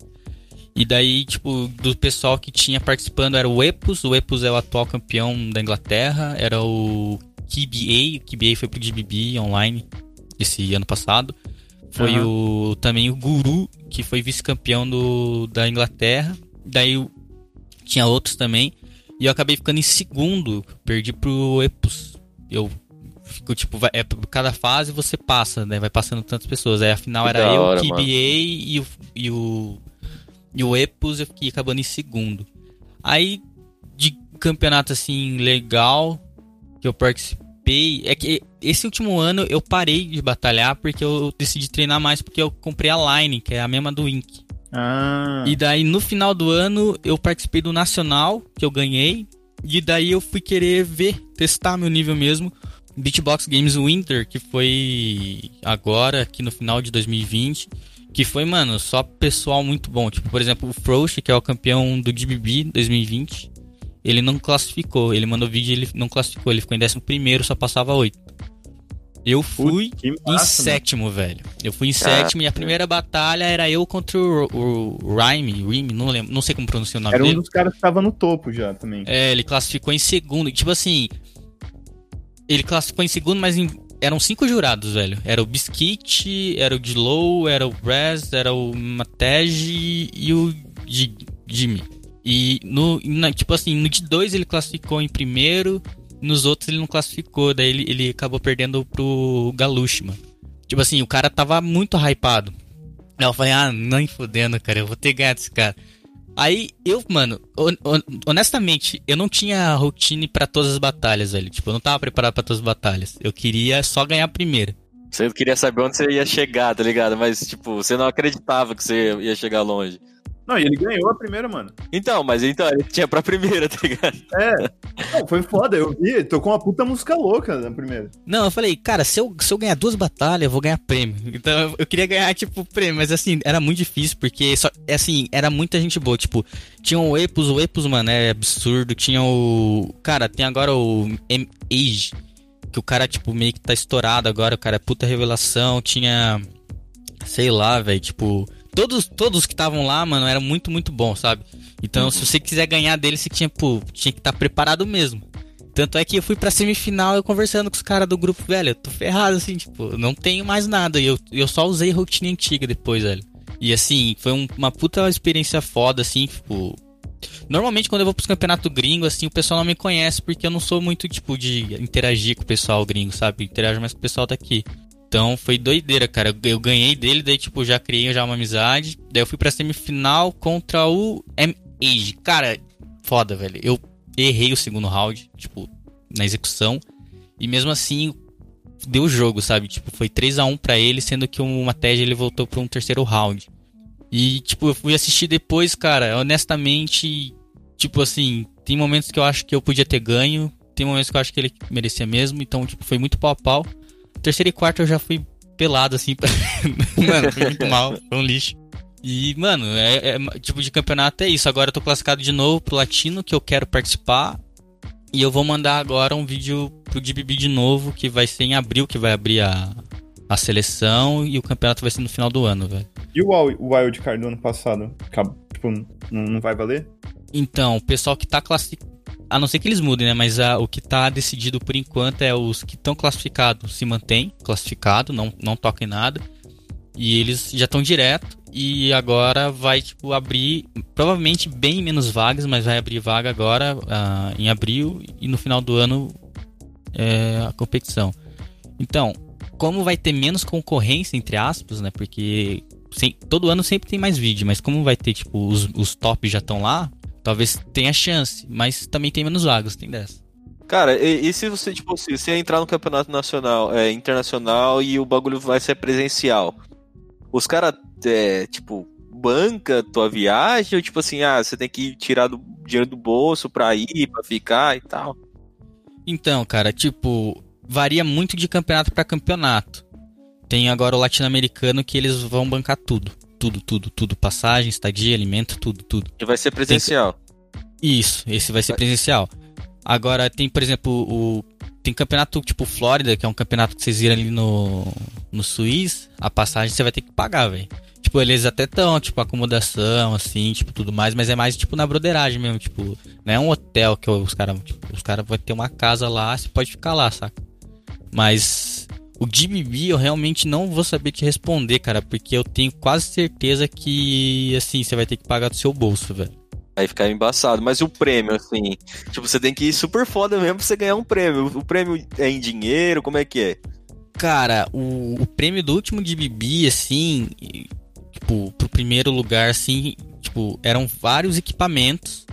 E daí, tipo, do pessoal que tinha participando era o Epos, o Epos é o atual campeão da Inglaterra, era o KBA, o KBA foi pro GBB online esse ano passado. Foi Aham. o também o Guru, que foi vice-campeão do, da Inglaterra. Daí o- tinha outros também. E eu acabei ficando em segundo. Perdi pro Epos. Eu fico, tipo, vai, é, cada fase você passa, né? Vai passando tantas pessoas. Aí a final Que era eu, hora, KBA e o, e o. E o Epos eu fiquei acabando em segundo. Aí, de campeonato assim, legal, que eu participei. É que esse último ano eu parei de batalhar porque eu decidi treinar mais porque eu comprei a Line, que é a mesma do Ink. Ah. E daí no final do ano eu participei do Nacional, que eu ganhei. E daí eu fui querer ver, testar meu nível mesmo. Beatbox Games Winter, que foi agora, aqui no final de 2020. Que foi, mano, só pessoal muito bom. Tipo, por exemplo, o Frost, que é o campeão do DBB 2020. Ele não classificou. Ele mandou vídeo e ele não classificou. Ele ficou em 11, só passava 8. Eu fui que em massa, mano. sétimo, velho. Eu fui em Ah, sétimo e a primeira batalha era eu contra o, o Rhyme, Rhyme, não lembro, não sei como pronunciar o nome Era um dele. dos caras que tava no topo já também. É, ele classificou em segundo. Tipo assim, ele classificou em segundo, mas em- eram cinco jurados, velho. Era o Biscuit, era o Dilow, era o Brez, era o Matej e o Jimmy. E no, na- tipo assim, no de dois ele classificou em primeiro, nos outros ele não classificou, daí ele, ele acabou perdendo pro Galush, mano. Tipo assim, o cara tava muito hypado. Aí eu falei, ah, nem fudendo, cara, eu vou ter ganhar desse cara. Aí eu, mano, hon- hon- honestamente, eu não tinha routine pra todas as batalhas, velho. Tipo, eu não tava preparado pra todas as batalhas. Eu queria só ganhar a primeira. Você queria saber onde você ia chegar, tá ligado? Mas, tipo, você não acreditava que você ia chegar longe. Não, e ele ganhou a primeira, mano. Então, mas então, ele tinha pra primeira, tá ligado? É. Não, foi foda. Eu vi, tocou uma puta música louca na primeira. Não, eu falei, cara, se eu, se eu ganhar duas batalhas, eu vou ganhar prêmio. Então eu, queria ganhar, tipo, prêmio, mas assim, era muito difícil, porque só, é assim, era muita gente boa. Tipo, tinha o Epos, o Epos, mano, é absurdo. Tinha o. Cara, tem agora o M-Age, que o cara, tipo, meio que tá estourado agora, o cara é puta revelação. Tinha. Sei lá, velho, tipo. Todos, todos que estavam lá, mano, era muito, muito bom, sabe? Então, se você quiser ganhar dele, você tinha, pô, tinha que estar preparado mesmo. Tanto é que eu fui pra semifinal eu conversando com os caras do grupo, velho, eu tô ferrado, assim, tipo, não tenho mais nada. E eu, eu só usei rotina antiga depois, velho. E assim, foi um- uma puta experiência foda, assim, tipo. Normalmente quando eu vou pros campeonatos gringo, assim, o pessoal não me conhece porque eu não sou muito, tipo, de interagir com o pessoal gringo, sabe? Interajo mais com o pessoal daqui. Então foi doideira, cara. Eu- ganhei dele, daí, tipo, já criei já uma amizade. Daí eu fui pra semifinal contra o M-Age. Cara, foda, velho. Eu errei o segundo round, tipo, na execução. E mesmo assim, deu jogo, sabe? Tipo, foi 3 a 1 pra ele, sendo que o Matej ele voltou pra um terceiro round. E, tipo, eu fui assistir depois, cara, honestamente, tipo assim, tem momentos que eu acho que eu podia ter ganho, tem momentos que eu acho que ele merecia mesmo, então, tipo, foi muito pau a pau. Terceiro e quarto eu já fui pelado, assim, [LAUGHS] mano, foi muito mal, foi um lixo. E, mano, é, é- tipo de campeonato é isso. Agora eu tô classificado de novo pro Latino, que eu quero participar. E eu vou mandar agora um vídeo pro DBB de novo, que vai ser em abril, que vai abrir a, a seleção. E o campeonato vai ser no final do ano, velho. E o Wild- Wildcard do ano passado? Tipo, não vai valer? Então, o pessoal que tá classificado. A não ser que eles mudem, né? Mas ah, o que tá decidido por enquanto é os que estão classificados se mantém classificado, não, não toca em nada. E eles já estão direto. E agora vai, tipo, abrir. Provavelmente bem menos vagas, mas vai abrir vaga agora ah, em abril e no final do ano é, a competição. Então, como vai ter menos concorrência, entre aspas, né? Porque sem- todo ano sempre tem mais vídeo, mas como vai ter, tipo, os, os tops já estão lá, talvez tenha chance, mas também tem menos vagas, tem dessa. Cara, e, e se você, tipo, se você entrar no campeonato nacional, é, internacional e o bagulho vai ser presencial, os caras, é, tipo, banca tua viagem ou tipo assim, ah, você tem que tirar do dinheiro do bolso pra ir, pra ficar e tal? Então, cara, tipo, varia muito de campeonato pra campeonato. Tem agora o latino-americano que eles vão bancar tudo. Tudo, tudo, tudo. Passagem, estadia, alimento, tudo, tudo. E vai ser presencial. Isso, esse vai ser presencial. Agora tem, por exemplo, o. Tem campeonato tipo Flórida, que é um campeonato que vocês viram ali no, no Suíça, a passagem você vai ter que pagar, velho. Tipo, eles até tão, tipo, acomodação, assim, tipo, tudo mais, mas é mais, tipo, na broderagem mesmo, tipo, não é um hotel que os caras, tipo, os caras vão ter uma casa lá, você pode ficar lá, saca? Mas O GBB eu realmente não vou saber te responder, cara, porque eu tenho quase certeza que, assim, você vai ter que pagar do seu bolso, velho. Aí fica embaçado. Mas o prêmio, assim, tipo, você tem que ir super foda mesmo pra você ganhar um prêmio. O prêmio é em dinheiro? Como é que é? Cara, o, o prêmio do último GBB, assim, tipo, pro primeiro lugar, assim, tipo, eram vários equipamentos.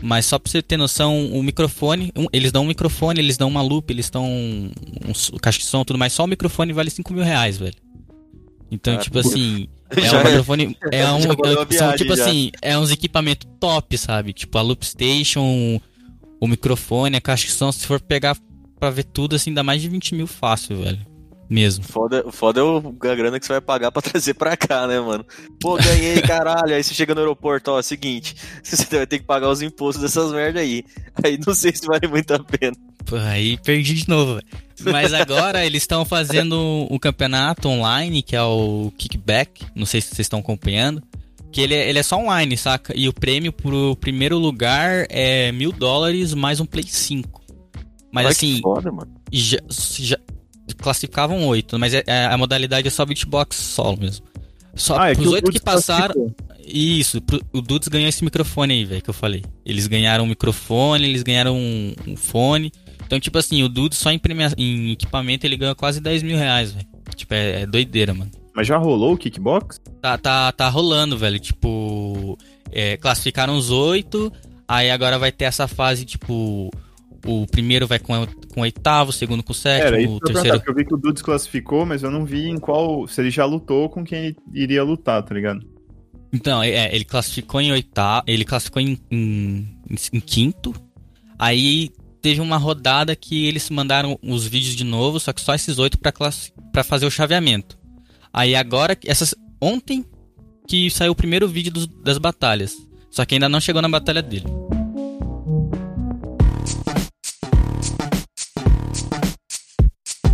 Mas só pra você ter noção, o microfone, um, eles dão um microfone, eles dão uma loop, eles dão um, um caixa de som tudo mais. Só o microfone vale 5 mil reais, velho. Então, Ah, tipo assim, é um é- microfone. É um, são, tipo já. assim, é uns equipamentos top, sabe? Tipo a loop station, o microfone, a caixa de som. Se for pegar pra ver tudo, assim, dá mais de 20 mil fácil, velho. Mesmo. Foda, o foda é o, a grana que você vai pagar pra [LAUGHS] trazer pra cá, né, mano? Pô, ganhei, caralho. Aí você chega no aeroporto, ó, seguinte, [LAUGHS] você vai ter que pagar os impostos dessas merda aí. Aí não sei se vale muito a pena. Aí perdi de novo, velho. Mas agora eles estão fazendo um campeonato online, que é o Kickback. Não sei se vocês estão acompanhando. Que ele é, ele é só online, saca? E o prêmio pro primeiro lugar é mil dólares mais um Play 5. Mas Olha assim, que foda, mano. já, já classificavam oito, mas é- é- a modalidade é só beatbox solo mesmo. Só Ah, é que pros o oito que Dudes passaram. classificou. Isso, pro- o Dudes ganhou esse microfone aí, velho, que eu falei. Eles ganharam um microfone, eles ganharam um, um fone. Então, tipo assim, o Dudes só em, premia- em equipamento ele ganha quase 10 mil reais, velho. Tipo, é, é doideira, mano. Mas já rolou o kickbox? Tá, tá, tá rolando, velho. Tipo, é, classificaram os oito, aí agora vai ter essa fase, tipo, o primeiro vai com, com o oitavo, o segundo com o sétimo, Era o terceiro. eu vi que o Dudes classificou, mas eu não vi em qual. Se ele já lutou com quem ele iria lutar, tá ligado? Então, é, ele classificou em oitavo, ele classificou em, em, em quinto. Aí teve uma rodada que eles mandaram os vídeos de novo, só que só esses oito pra fazer o chaveamento. Aí agora, essas, ontem que saiu o primeiro vídeo dos- das batalhas. Só que ainda não chegou na batalha dele.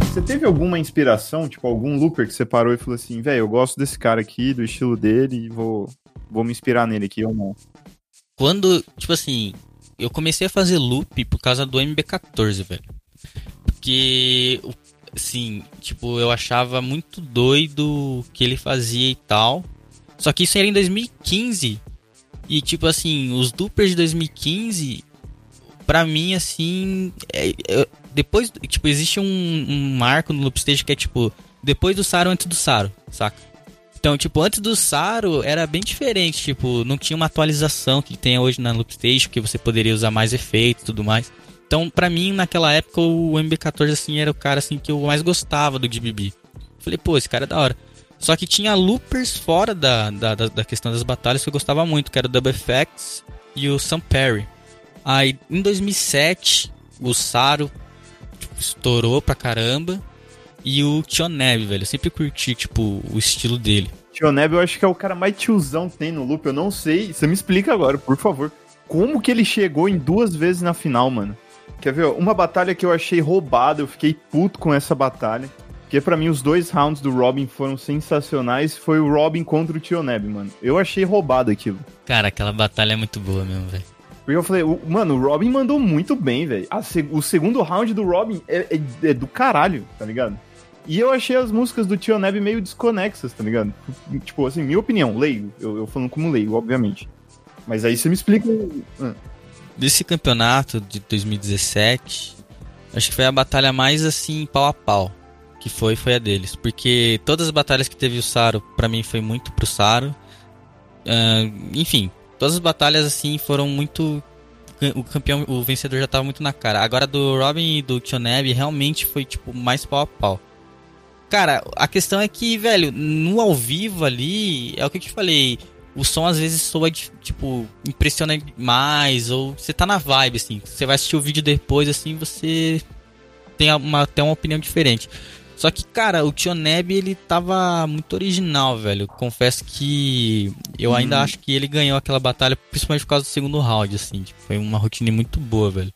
Você teve alguma inspiração, tipo, algum looper que você parou e falou assim, velho, eu gosto desse cara aqui, do estilo dele, e vou, vou me inspirar nele aqui ou não? Quando, tipo assim, eu comecei a fazer loop por causa do MB14, velho. Porque, assim, tipo, eu achava muito doido o que ele fazia e tal. Só que isso era em 2015. E, tipo assim, os loopers de 2015, pra mim, assim, é- é- depois, tipo, existe um, um marco no loop stage que é, tipo, depois do Saro, antes do Saro, saca? Então, tipo, antes do Saro era bem diferente, tipo, não tinha uma atualização que tem hoje na Loop Station, que você poderia usar mais efeitos e tudo mais. Então, pra mim, naquela época, o MB14, assim, era o cara, assim, que eu mais gostava do DBB. Falei, pô, esse cara é da hora. Só que tinha loopers fora da, da, da- questão das batalhas que eu gostava muito, que era o Double FX e o Sam Perry. Aí, em 2007, o Saro tipo, estourou pra caramba. E o Tioneb, velho. Eu sempre curti, tipo, o estilo dele. Tioneb eu acho que é o cara mais tiozão que tem no loop, eu não sei, você me explica agora, por favor. Como que ele chegou em duas vezes na final, mano? Quer ver, uma batalha que eu achei roubada, eu fiquei puto com essa batalha. Porque pra mim os dois rounds do Robin foram sensacionais, foi o Robin contra o Tioneb, mano. Eu achei roubado aquilo. Cara, aquela batalha é muito boa mesmo, velho. Porque eu falei, o- mano, o Robin mandou muito bem, velho. O segundo round do Robin é, é- é do caralho, tá ligado? E eu achei as músicas do Tio Neb meio desconexas, tá ligado? Tipo, assim, minha opinião, leigo. Eu, eu falando como leigo, obviamente. Mas aí você me explica. Ah, Desse campeonato de 2017, acho que foi a batalha mais assim, pau a pau. Que foi, foi a deles. Porque todas as batalhas que teve o Saro, pra mim foi muito pro Saro. Ah, enfim, todas as batalhas assim foram muito. O campeão, o vencedor já tava muito na cara. Agora do Robin e do Tioneb realmente foi tipo mais pau a pau. Cara, a questão é que, velho, no ao vivo ali, é o que eu te falei. O som às vezes soa, tipo, impressiona demais, ou você tá na vibe, assim. Você vai assistir o vídeo depois, assim, você tem uma, até uma opinião diferente. Só que, cara, o Tioneb, ele tava muito original, velho. Confesso que eu ainda Hum. acho que ele ganhou aquela batalha, principalmente por causa do segundo round, assim. Tipo, foi uma rotina muito boa, velho.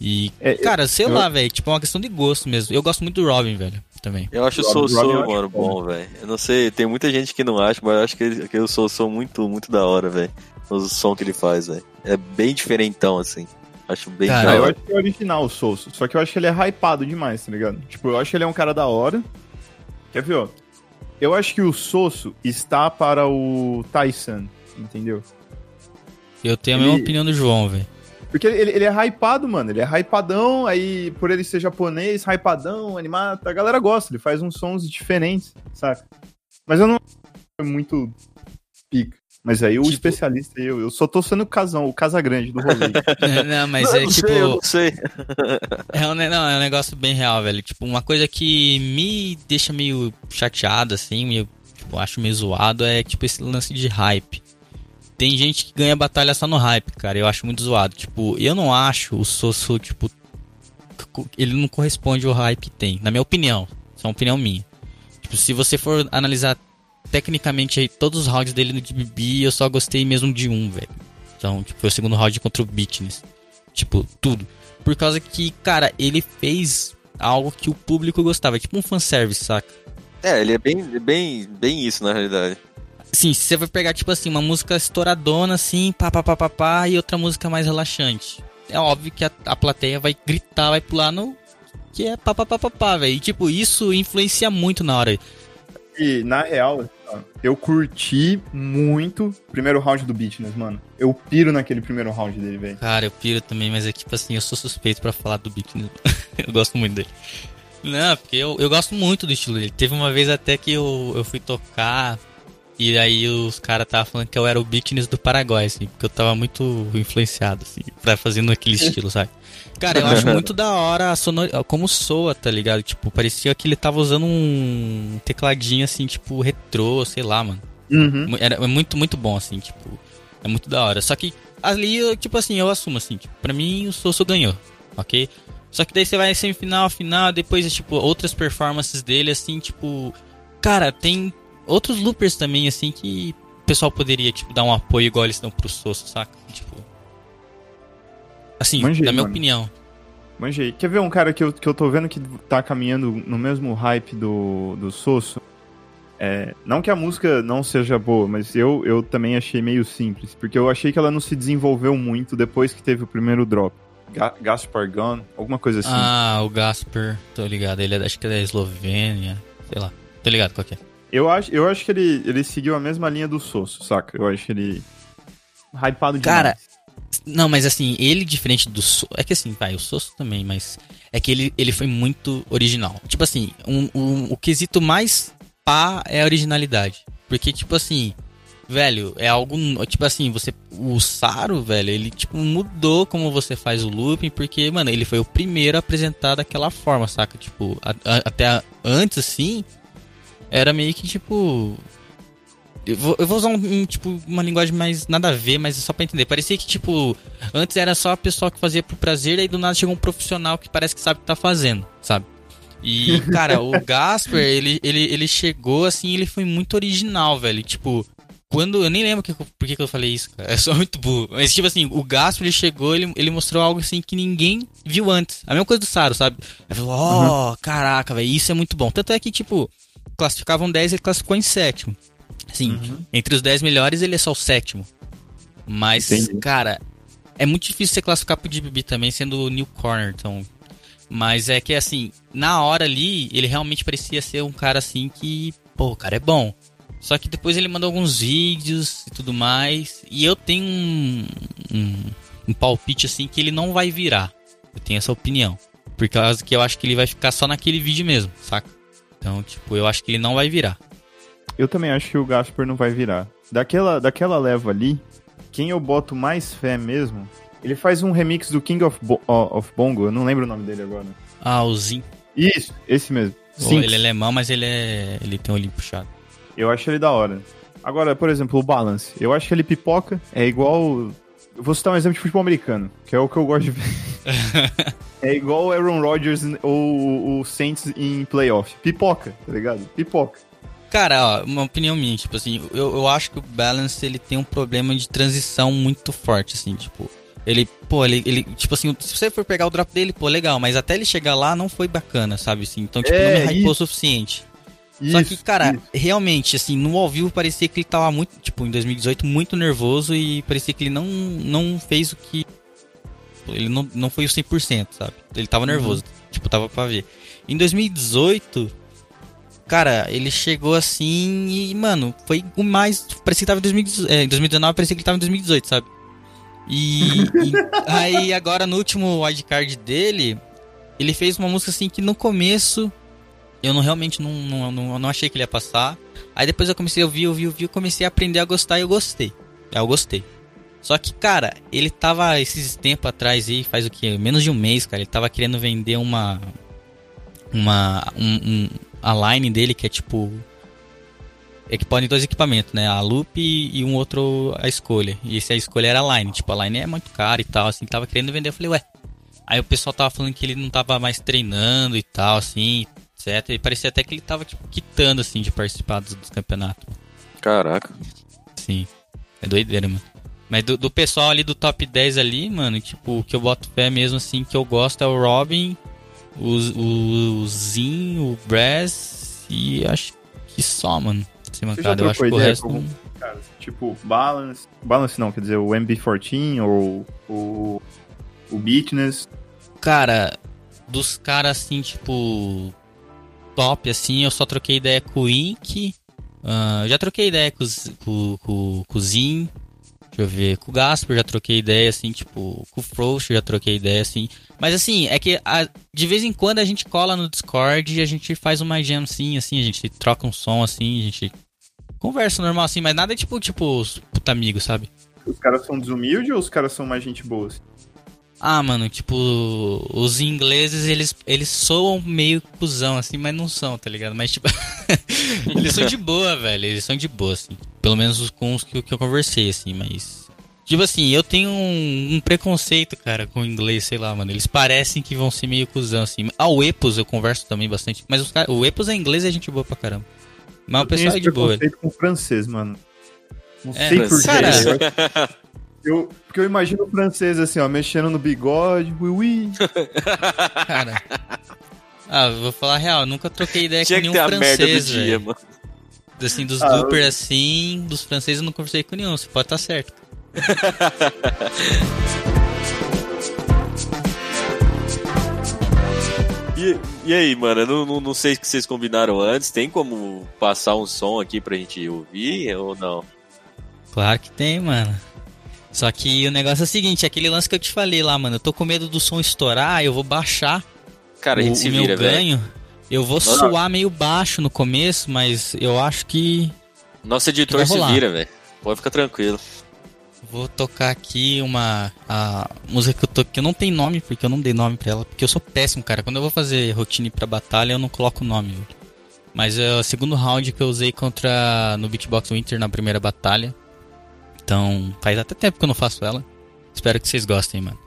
E, É, cara, sei eu- lá, velho. Tipo, é uma questão de gosto mesmo. Eu gosto muito do Robin, velho, também. Eu acho o Soul mano, bom. velho. Eu não sei, tem muita gente que não acha, mas eu acho que, ele- que o Soul muito, muito da hora, velho. O som que ele faz, velho. É bem diferentão, assim. Acho bem Cara, Ah, da eu acho que é original o Sosso. Só que eu acho que ele é hypado demais, tá ligado? Tipo, eu acho que ele é um cara da hora. Quer ver, ó? Eu acho que o Sosso está para o Tyson, entendeu? Eu tenho a mesma opinião do João, velho. Porque ele, ele- é hypado, mano. Ele é hypadão, aí por ele ser japonês, hypadão, animado, a galera gosta. Ele faz uns sons diferentes, saca? Mas eu não é muito pica. Mas aí o Tipo- especialista, eu, eu só tô sendo o casão, o casa grande do rolê. [LAUGHS] não, mas Não, é não tipo. sei, eu não sei. [LAUGHS] É um, não, é um negócio bem real, velho. Tipo, uma coisa que me deixa meio chateado, assim, meio, tipo, acho meio zoado, é tipo esse lance de hype. Tem gente que ganha batalha só no hype, cara. Eu acho muito zoado. Tipo, eu não acho o Sosso, tipo. Ele não corresponde ao hype que tem. Na minha opinião. Isso é uma opinião minha. Tipo, se você for analisar tecnicamente aí, todos os rounds dele no DBB, eu só gostei mesmo de um, velho. Então, tipo, foi o segundo round contra o Bitness. Tipo, tudo. Por causa que, cara, ele fez algo que o público gostava. Tipo um fanservice, saca? É, ele é bem, bem, bem isso, na realidade. Sim, se você vai pegar, tipo assim, uma música estouradona, assim, pá, pá, pá, pá, pá, e outra música mais relaxante. É óbvio que a, a plateia vai gritar, vai pular no... Que é pá, pá, pá, pá, pá, velho. E, tipo, isso influencia muito na hora. E, na real, eu curti muito o primeiro round do Beatness, mano. Eu piro naquele primeiro round dele, velho. Cara, eu piro também, mas é tipo assim, eu sou suspeito pra falar do Beat. [LAUGHS] eu gosto muito dele. Não, porque eu, eu gosto muito do estilo dele. Teve uma vez até que eu, eu fui tocar e aí os caras estavam falando que eu era o Beatness do Paraguai, assim, porque eu tava muito influenciado, assim, pra fazendo aquele estilo, sabe? Cara, eu acho muito da hora a sonor... como soa, tá ligado? Tipo, parecia que ele tava usando um tecladinho, assim, tipo, retrô, sei lá, mano. Uhum. Era é muito, muito bom, assim, tipo. É muito da hora. Só que ali, eu, tipo assim, eu assumo, assim, tipo, pra mim o Sosso ganhou, ok? Só que daí você vai semifinal, final, depois, tipo, outras performances dele, assim, tipo. Cara, tem outros loopers também, assim, que o pessoal poderia, tipo, dar um apoio igual eles dão pro Sosso, saca? Tipo. Assim, Manjei, na minha mano. opinião. Manjei. Quer ver um cara que eu, que eu tô vendo que tá caminhando no mesmo hype do, do Sosso? É, não que a música não seja boa, mas eu, eu também achei meio simples. Porque eu achei que ela não se desenvolveu muito depois que teve o primeiro drop. Ga Gaspar Gun, alguma coisa assim. Ah, o Gasper, tô ligado. Ele é, acho que é da Eslovênia, sei lá. Tô ligado qual é. Eu, acho, eu acho que ele, ele seguiu a mesma linha do Sosso, saca? Eu acho ele hypado demais. Cara, Não, mas assim, ele diferente do So... É que assim, vai, o Sosso também, mas. É que ele, ele foi muito original. Tipo assim, um, um- o quesito mais pá é a originalidade. Porque, tipo assim, velho, é algo. Tipo assim, você. O Saro, velho, ele, tipo, mudou como você faz o looping, porque, mano, ele foi o primeiro a apresentar daquela forma, saca? Tipo, a- a- até a- antes, assim, era meio que, tipo. Eu vou, eu vou usar um, um, tipo, uma linguagem mais nada a ver, mas é só pra entender. Parecia que, tipo, antes era só a pessoa que fazia por prazer, e aí do nada chegou um profissional que parece que sabe o que tá fazendo, sabe? E, [LAUGHS] cara, o Gasper, ele, ele, ele chegou assim, ele foi muito original, velho. Tipo, quando. Eu nem lembro que, por que, que eu falei isso, cara. [LAUGHS] É só muito burro. Mas, tipo assim, o Gasper, ele chegou, ele, ele mostrou algo assim que ninguém viu antes. A mesma coisa do Saro, sabe? Ele falou, ó, caraca, velho, isso é muito bom. Tanto é que, tipo, classificavam 10, ele classificou em sétimo. Assim, entre os 10 melhores, ele é só o sétimo. Mas, Entendi. cara, é muito difícil você classificar pro DBB também, sendo o New Corner, então. Mas é que, assim, na hora ali, ele realmente parecia ser um cara assim que, pô, o cara é bom. Só que depois ele mandou alguns vídeos e tudo mais. E eu tenho um, um, um palpite assim que ele não vai virar. Eu tenho essa opinião. Por causa que eu acho que ele vai ficar só naquele vídeo mesmo, saca? Então, tipo, eu acho que ele não vai virar. Eu também acho que o Gasper não vai virar. Daquela, daquela leva ali, quem eu boto mais fé mesmo, ele faz um remix do King of, Bo- of Bongo, eu não lembro o nome dele agora. Ah, o Zin. Isso, esse mesmo. Pô, Sim, Ele é alemão, mas ele é. ele tem o olhinho puxado. eu acho ele da hora. Agora, por exemplo, o Balance. Eu acho que ele pipoca, é igual... Eu vou citar um exemplo de futebol americano, que é o que eu gosto de ver. É igual o Aaron Rodgers ou o Saints em playoff. Pipoca, tá ligado? Pipoca. Cara, ó, uma opinião minha, tipo assim, eu, eu acho que o Balance ele tem um problema de transição muito forte, assim, tipo. Ele, pô, ele, ele, tipo assim, se você for pegar o drop dele, pô, legal, mas até ele chegar lá não foi bacana, sabe, assim, então, tipo, É, não me hypou o isso. suficiente. Só que, Isso, cara, isso. realmente, assim, no ao vivo parecia que ele tava muito, tipo, em 2018, muito nervoso e parecia que ele não, não fez o que ele não, não foi o 100%, sabe? Ele tava nervoso, tipo, tava pra ver. Em 2018, cara, ele chegou assim e, mano, foi o mais. Parecia que tava em 2018, é, em 2019, parecia que ele tava em 2018, sabe? E, e [LAUGHS] aí agora no último wildcard dele, ele fez uma música assim que no começo eu não realmente não, não, não, não achei que ele ia passar. Aí depois eu comecei a ouvir, ouvir, ouvir, eu comecei a aprender a gostar e eu gostei. É, eu gostei. Só que, cara, ele tava esses tempos atrás aí, faz o que? Menos de um mês, cara, ele tava querendo vender uma. Uma. Um, um, a line dele que é tipo. É que podem dois equipamentos, né? A loop e, um outro a escolha. E esse a escolha era a line. Tipo, a line é muito cara e tal, assim, tava querendo vender. Eu falei, ué. Aí o pessoal tava falando que ele não tava mais treinando e tal, assim, etc. E parecia até que ele tava, tipo, quitando, assim, de participar dos, dos campeonatos. Caraca. Sim. É doideira, mano. Mas do, do, pessoal ali do top 10 ali, mano, tipo, o que eu boto fé mesmo, assim, que eu gosto é o Robin, o, o, o Zin, o Brass e acho que só, mano. Esse mancada, eu acho que o resto... Com, cara, tipo, Balance... Balance não, quer dizer, o MB14 ou o... O Beatness. Cara, dos caras, assim, tipo... Top, assim, eu só troquei ideia com o Ink... Uh, já troquei ideia com, com, com, com o Zin, Deixa eu ver. Com o Gasper já troquei ideia, assim, tipo, com o Frost já troquei ideia, assim. Mas assim, é que a, de vez em quando a gente cola no Discord e a gente faz uma jam assim, assim, a gente troca um som assim, a gente conversa normal assim, mas nada tipo, tipo, puta amigo, sabe? Os caras são desumildes ou os caras são mais gente boa? Assim? Ah, mano, tipo, os ingleses, eles, eles soam meio cuzão, assim, mas não são, tá ligado? Mas, tipo, [LAUGHS] eles são de boa, velho, eles são de boa, assim. Pelo menos com os que, que eu conversei, assim, mas... Tipo assim, eu tenho um, um, preconceito, cara, com o inglês, sei lá, mano. Eles parecem que vão ser meio cuzão, assim. Ah, o Epos eu converso também bastante. Mas os cara, o Epos é inglês e é gente boa pra caramba. Mas eu o pessoal é de boa. Eu tenho preconceito com o francês, mano. Não é, sei porquê. Cara... [LAUGHS] Eu, porque eu imagino o francês assim, ó, mexendo no bigode, ui ui. [LAUGHS] Cara. Ah, vou falar a real, nunca troquei ideia Tinha com nenhum francês, velho. Assim, dos ah, eu... assim, dos franceses eu não conversei com nenhum, você pode estar tá certo. [LAUGHS] e, e aí, mano, eu não, não, não sei o que vocês combinaram antes, tem como passar um som aqui pra gente ouvir ou não? Claro que tem, mano. Só que o negócio é o seguinte, aquele lance que eu te falei lá, mano, eu tô com medo do som estourar, eu vou baixar Cara, o, o meu vira, ganho. Eu vou Nossa. suar meio baixo no começo, mas eu acho que. Nosso editor se vira, velho. Pode ficar tranquilo. Vou tocar aqui uma a música que eu tô que eu não tem nome porque eu não dei nome para ela, porque eu sou péssimo, cara. Quando eu vou fazer rotina para batalha, eu não coloco nome. Véio. Mas é o segundo round que eu usei contra no Beatbox Winter na primeira batalha. Então, faz até tempo que eu não faço ela. Espero que vocês gostem, mano.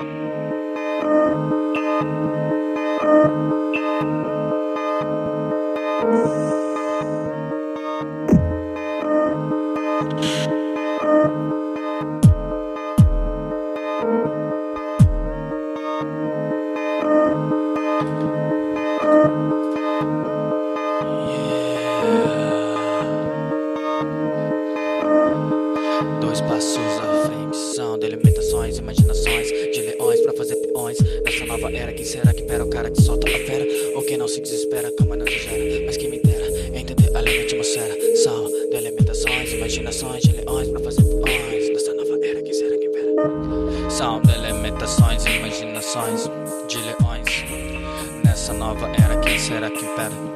Dois passos quem não se desespera, calma não exagera Mas quem me dera, entender a lei da atmosfera Sal de alimentações, imaginações de leões Pra fazer peões Nessa nova era, quem será que pera? Sal de alimentações, imaginações de leões Nessa nova era, quem será que pera?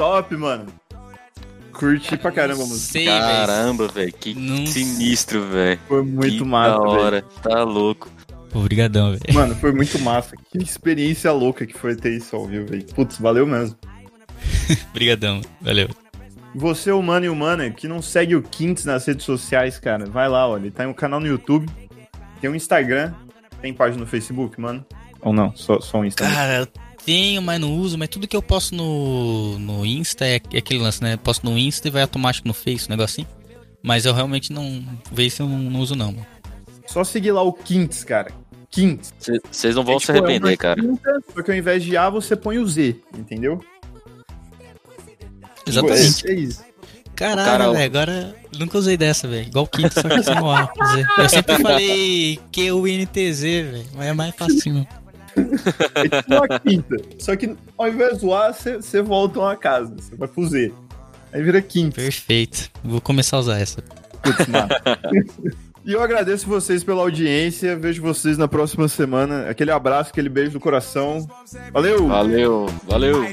Top, mano. Curti pra caramba a música. Sei. Caramba, velho. Que Nossa. sinistro, velho. Foi muito que massa, da velho. hora. Tá louco. Obrigadão, velho. Mano, foi muito massa. Que experiência louca que foi ter isso ao vivo, velho. Putz, valeu mesmo. [LAUGHS] Obrigadão. Valeu. Você, humano e humana, que não segue o Quintes nas redes sociais, cara, vai lá, olha. Ele tem um canal no YouTube, tem um Instagram, tem página no Facebook, mano. Ou não, só, só um Instagram. Cara, tenho, mas não uso. Mas tudo que eu posto no, no Insta é, é aquele lance, né? Posto no Insta e vai automático no Face, um negocinho. Mas eu realmente não. Face eu não, não uso, não, mano. Só seguir lá o Quintes, cara. Quintes. Vocês não vão É se tipo, é arrepender, uma cara. quinta, Só que ao invés de A, você põe o Z, entendeu? Exatamente. É, é isso. Caralho, Cara, velho, agora nunca usei dessa, velho. Igual o Quinto, só que sem o A. Eu sempre falei Q-U-N-T-Z, velho. Mas é mais facinho. É tipo uma quinta. Só que ao invés do A, você volta uma casa. Você vai pro Z. Aí vira quinta. Perfeito. Vou começar a usar essa. Putz. [LAUGHS] E eu agradeço vocês pela audiência. Vejo vocês na próxima semana. Aquele abraço, aquele beijo do coração. Valeu! Valeu, valeu. I